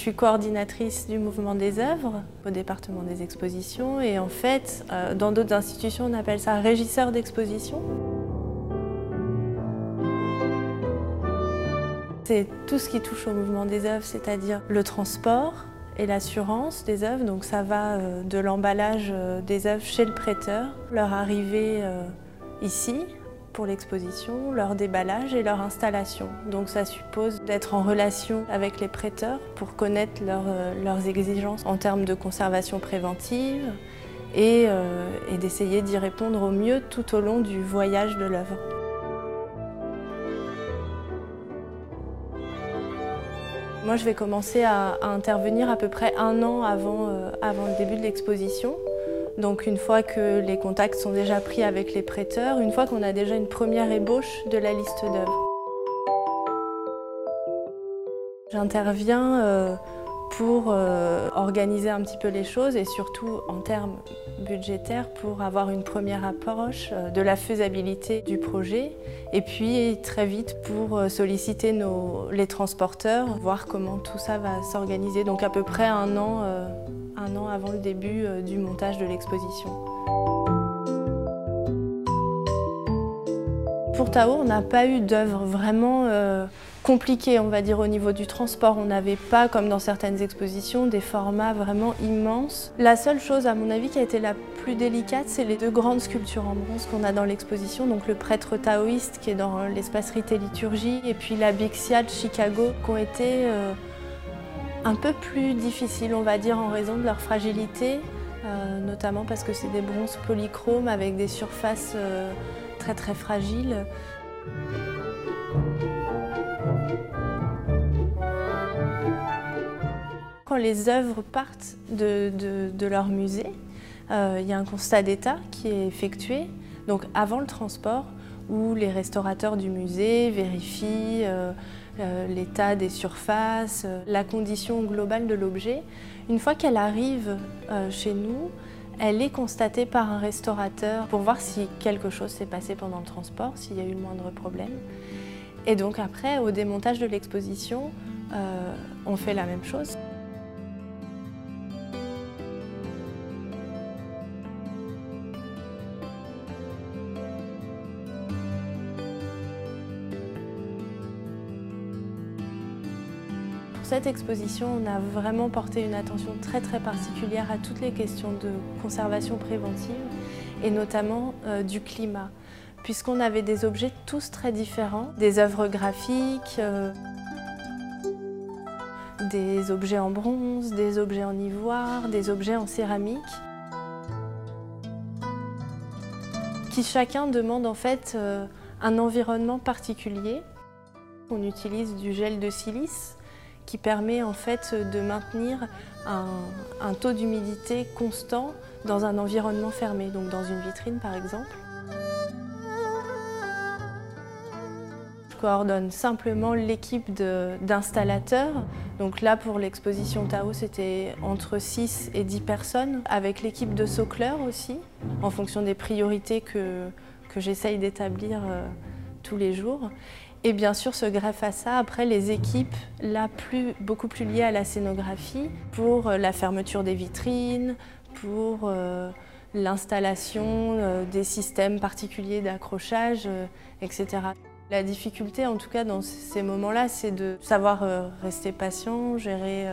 suis coordinatrice du mouvement des œuvres au département des expositions et en fait, euh, dans d'autres institutions, on appelle ça régisseur d'exposition. C'est tout ce qui touche au mouvement des œuvres, c'est-à-dire le transport et l'assurance des œuvres. Donc ça va euh, de l'emballage euh, des œuvres chez le prêteur, leur arrivée ici, pour l'exposition, leur déballage et leur installation. Donc ça suppose d'être en relation avec les prêteurs pour connaître euh, leurs exigences en termes de conservation préventive et, euh, et d'essayer d'y répondre au mieux tout au long du voyage de l'œuvre. Moi, je vais commencer à, intervenir à peu près un an avant, euh, avant le début de l'exposition. Donc une fois que les contacts sont déjà pris avec les prêteurs, une fois qu'on a déjà une première ébauche de la liste d'œuvres. J'interviens euh, pour euh, organiser un petit peu les choses et surtout en termes budgétaires pour avoir une première approche euh, de la faisabilité du projet et puis très vite pour solliciter les transporteurs, voir comment tout ça va s'organiser. Donc à peu près un an un an avant le début euh, du montage de l'exposition. Pour Tao, on n'a pas eu d'œuvre vraiment euh, compliquée, on va dire, au niveau du transport. On n'avait pas, comme dans certaines expositions, des formats vraiment immenses. La seule chose, à mon avis, qui a été la plus délicate, c'est les deux grandes sculptures en bronze qu'on a dans l'exposition. Donc le prêtre taoïste qui est dans l'espace Rite Liturgie et puis la Bixia de Chicago qui ont été... Euh, un peu plus difficile, on va dire, en raison de leur fragilité, euh, notamment parce que c'est des bronzes polychromes avec des surfaces euh, très très fragiles. Quand les œuvres partent de, leur musée, euh, il y a un constat d'état qui est effectué, donc avant le transport, où les restaurateurs du musée vérifient euh, l'état des surfaces, euh, la condition globale de l'objet. Une fois qu'elle arrive euh, chez nous, elle est constatée par un restaurateur pour voir si quelque chose s'est passé pendant le transport, s'il y a eu le moindre problème. Et donc après, au démontage de l'exposition, on fait la même chose. Cette exposition, on a vraiment porté une attention très très particulière à toutes les questions de conservation préventive et notamment euh, du climat, puisqu'on avait des objets tous très différents, des œuvres graphiques, euh, des objets en bronze, des objets en ivoire, des objets en céramique, qui chacun demande en fait euh, un environnement particulier. On utilise du gel de silice qui permet en fait de maintenir un, taux d'humidité constant dans un environnement fermé, donc dans une vitrine par exemple. Je coordonne simplement l'équipe d'installateurs. Donc là pour l'exposition Tao c'était entre 6 et 10 personnes, avec l'équipe de socleurs aussi, en fonction des priorités que, que j'essaye d'établir euh, tous les jours. Et bien sûr se greffe à ça après les équipes là plus, beaucoup plus liées à la scénographie pour euh, la fermeture des vitrines, pour euh, l'installation euh, des systèmes particuliers d'accrochage, etc. La difficulté en tout cas dans ces moments-là c'est de savoir rester patient, gérer,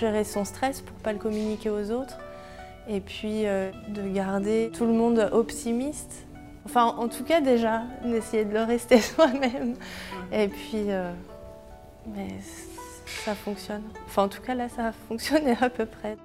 gérer son stress pour ne pas le communiquer aux autres et puis de garder tout le monde optimiste Enfin, en tout cas, déjà, d'essayer de le rester soi-même. Et puis, euh, mais ça fonctionne. Enfin, en tout cas, là, ça a fonctionné à peu près.